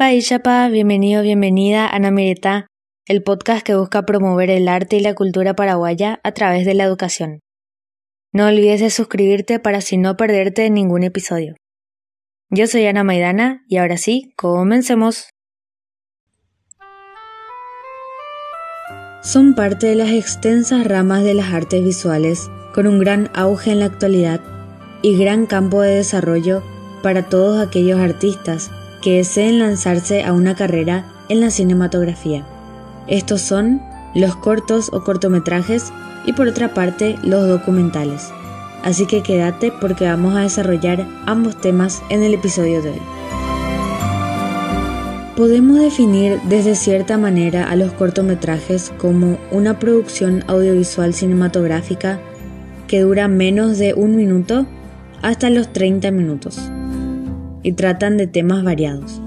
Chapa, bienvenido, bienvenida a Namireta, el podcast que busca promover el arte y la cultura paraguaya a través de la educación. No olvides de suscribirte para así no perderte ningún episodio. Yo soy Ana Maidana y ahora sí, comencemos. Son parte de las extensas ramas de las artes visuales, con un gran auge en la actualidad y gran campo de desarrollo para todos aquellos artistas que deseen lanzarse a una carrera en la cinematografía. Estos son los cortos o cortometrajes y por otra parte los documentales. Así que quédate porque vamos a desarrollar ambos temas en el episodio de hoy. Podemos definir desde cierta manera a los cortometrajes como una producción audiovisual cinematográfica que dura menos de un minuto hasta los 30 minutos y tratan de temas variados.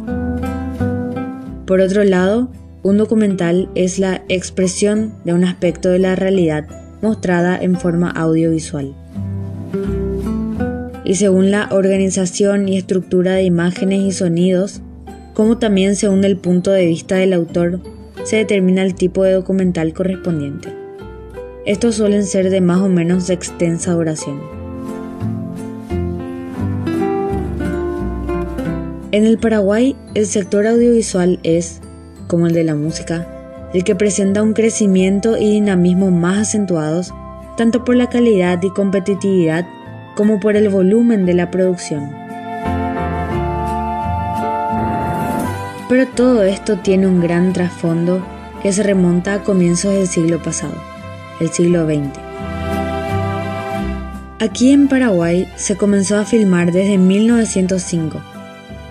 Por otro lado, un documental es la expresión de un aspecto de la realidad mostrada en forma audiovisual. Y según la organización y estructura de imágenes y sonidos, como también según el punto de vista del autor, se determina el tipo de documental correspondiente. Estos suelen ser de más o menos extensa duración. En el Paraguay, el sector audiovisual es, como el de la música, el que presenta un crecimiento y dinamismo más acentuados, tanto por la calidad y competitividad como por el volumen de la producción. Pero todo esto tiene un gran trasfondo que se remonta a comienzos del siglo pasado, el siglo XX. Aquí en Paraguay se comenzó a filmar desde 1905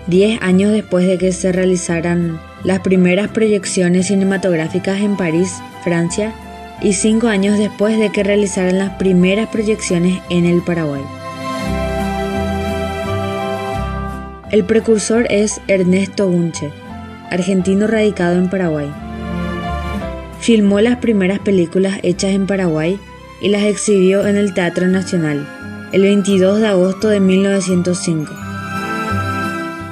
Diez años después de que se realizaran las primeras proyecciones cinematográficas en París, Francia, y cinco años después de que realizaran las primeras proyecciones en el Paraguay. El precursor es Ernesto Bunche, argentino radicado en Paraguay. Filmó las primeras películas hechas en Paraguay y las exhibió en el Teatro Nacional el 22 de agosto de 1905.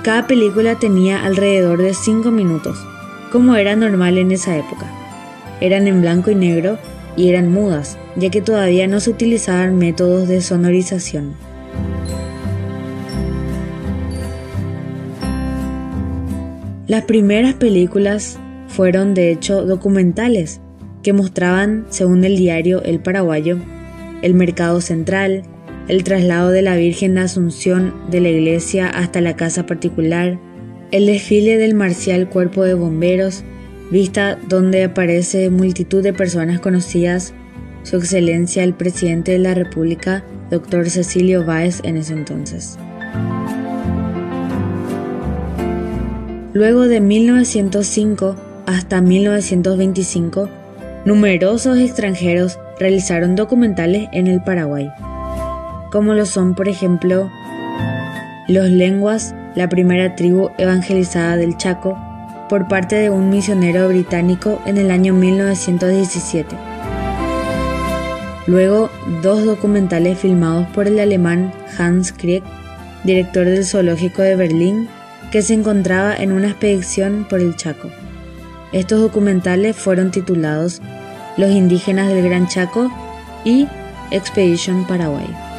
Cada película tenía alrededor de 5 minutos, como era normal en esa época. Eran en blanco y negro y eran mudas, ya que todavía no se utilizaban métodos de sonorización. Las primeras películas fueron de hecho documentales que mostraban, según el diario El Paraguayo, el mercado central, el traslado de la Virgen de Asunción de la iglesia hasta la casa particular, el desfile del marcial cuerpo de bomberos, vista donde aparece multitud de personas conocidas, su excelencia el presidente de la República, doctor Cecilio Báez en ese entonces. Luego de 1905 hasta 1925, numerosos extranjeros realizaron documentales en el Paraguay como lo son por ejemplo los lenguas, la primera tribu evangelizada del Chaco, por parte de un misionero británico en el año 1917. Luego, dos documentales filmados por el alemán Hans Krieg, director del zoológico de Berlín, que se encontraba en una expedición por el Chaco. Estos documentales fueron titulados Los indígenas del Gran Chaco y Expedition Paraguay.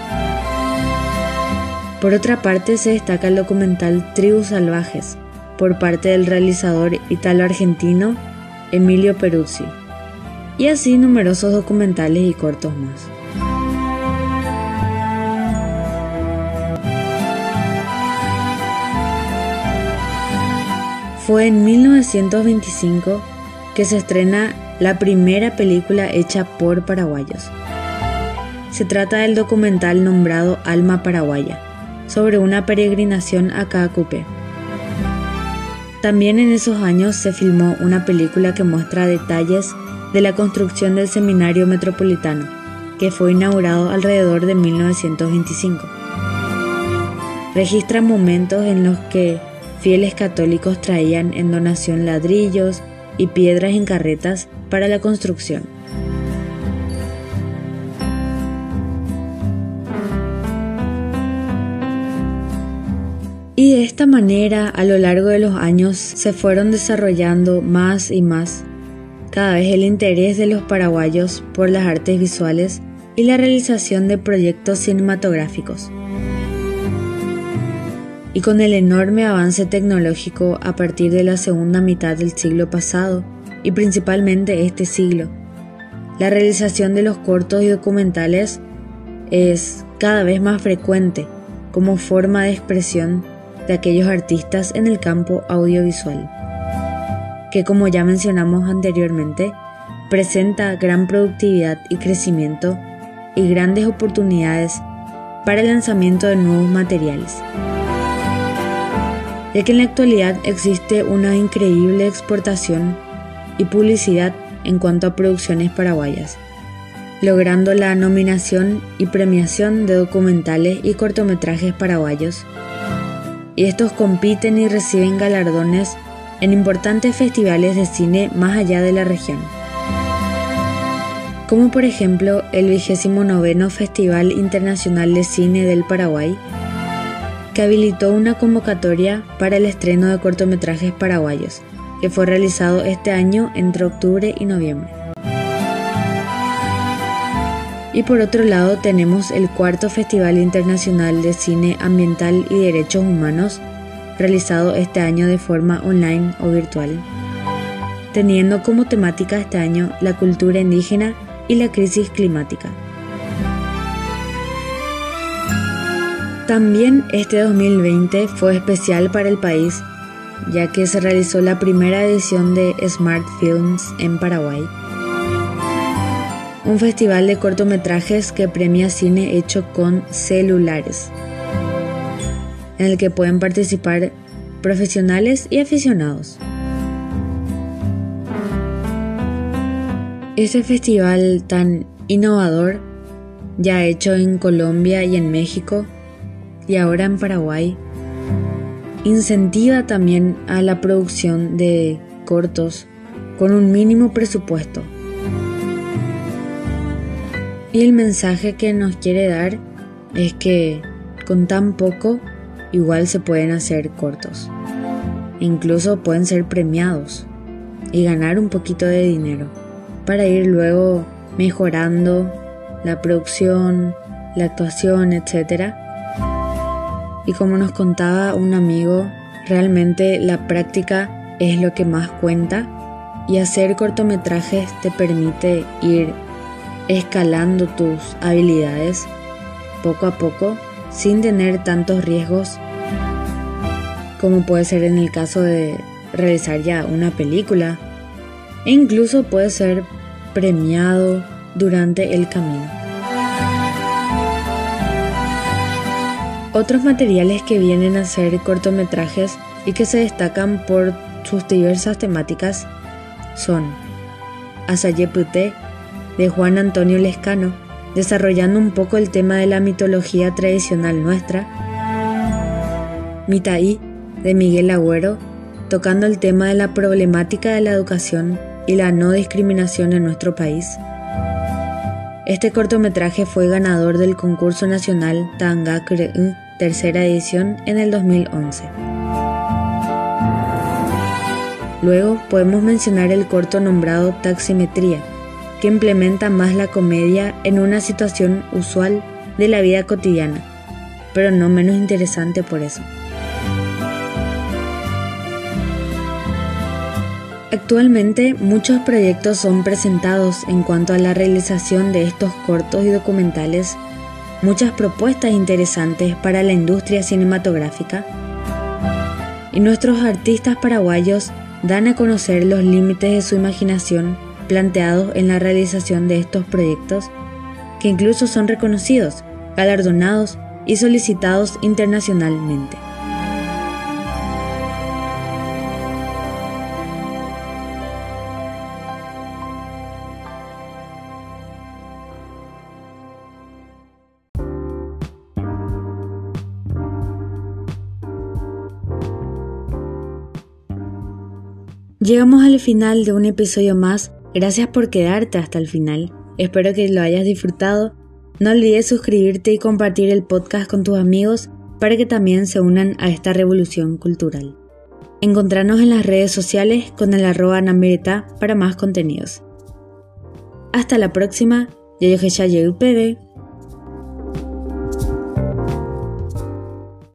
Por otra parte, se destaca el documental Tribus Salvajes, por parte del realizador italo-argentino Emilio Peruzzi, y así numerosos documentales y cortos más. Fue en 1925 que se estrena la primera película hecha por paraguayos. Se trata del documental nombrado Alma Paraguaya, sobre una peregrinación a Caacupé. También en esos años se filmó una película que muestra detalles de la construcción del Seminario Metropolitano, que fue inaugurado alrededor de 1925. Registra momentos en los que fieles católicos traían en donación ladrillos y piedras en carretas para la construcción. Y de esta manera, a lo largo de los años, se fueron desarrollando más y más cada vez el interés de los paraguayos por las artes visuales y la realización de proyectos cinematográficos. Y con el enorme avance tecnológico a partir de la segunda mitad del siglo pasado, y principalmente este siglo, la realización de los cortos y documentales es cada vez más frecuente como forma de expresión de aquellos artistas en el campo audiovisual, que como ya mencionamos anteriormente, presenta gran productividad y crecimiento y grandes oportunidades para el lanzamiento de nuevos materiales. Ya que en la actualidad existe una increíble exportación y publicidad en cuanto a producciones paraguayas, logrando la nominación y premiación de documentales y cortometrajes paraguayos. Y estos compiten y reciben galardones en importantes festivales de cine más allá de la región como por ejemplo el 29 Festival Internacional de Cine del Paraguay, que habilitó una convocatoria para el estreno de cortometrajes paraguayos, que fue realizado este año entre octubre y noviembre. Y por otro lado tenemos el cuarto Festival Internacional de Cine Ambiental y Derechos Humanos, realizado este año de forma online o virtual, teniendo como temática este año la cultura indígena y la crisis climática. También este 2020 fue especial para el país, ya que se realizó la primera edición de Smart Films en Paraguay, un festival de cortometrajes que premia cine hecho con celulares, en el que pueden participar profesionales y aficionados. Este festival tan innovador, ya hecho en Colombia y en México, y ahora en Paraguay, incentiva también a la producción de cortos con un mínimo presupuesto. Y el mensaje que nos quiere dar es que con tan poco igual se pueden hacer cortos. Incluso pueden ser premiados y ganar un poquito de dinero para ir luego mejorando la producción, la actuación, etc. Y como nos contaba un amigo, realmente la práctica es lo que más cuenta y hacer cortometrajes te permite ir escalando tus habilidades poco a poco sin tener tantos riesgos como puede ser en el caso de realizar ya una película e incluso puede ser premiado durante el camino. Otros materiales que vienen a ser cortometrajes y que se destacan por sus diversas temáticas son Asayepute de Juan Antonio Lescano, desarrollando un poco el tema de la mitología tradicional nuestra, Mitaí de Miguel Agüero, tocando el tema de la problemática de la educación y la no discriminación en nuestro país. Este cortometraje fue ganador del concurso nacional Tanga tercera edición en el 2011. Luego podemos mencionar el corto nombrado Taximetría, que implementa más la comedia en una situación usual de la vida cotidiana, pero no menos interesante por eso. Actualmente muchos proyectos son presentados en cuanto a la realización de estos cortos y documentales, muchas propuestas interesantes para la industria cinematográfica y nuestros artistas paraguayos dan a conocer los límites de su imaginación planteados en la realización de estos proyectos, que incluso son reconocidos, galardonados y solicitados internacionalmente. Llegamos al final de un episodio más. Gracias por quedarte hasta el final. Espero que lo hayas disfrutado. No olvides suscribirte y compartir el podcast con tus amigos para que también se unan a esta revolución cultural. Encontranos en las redes sociales con el arroba Namereta para más contenidos. Hasta la próxima, yo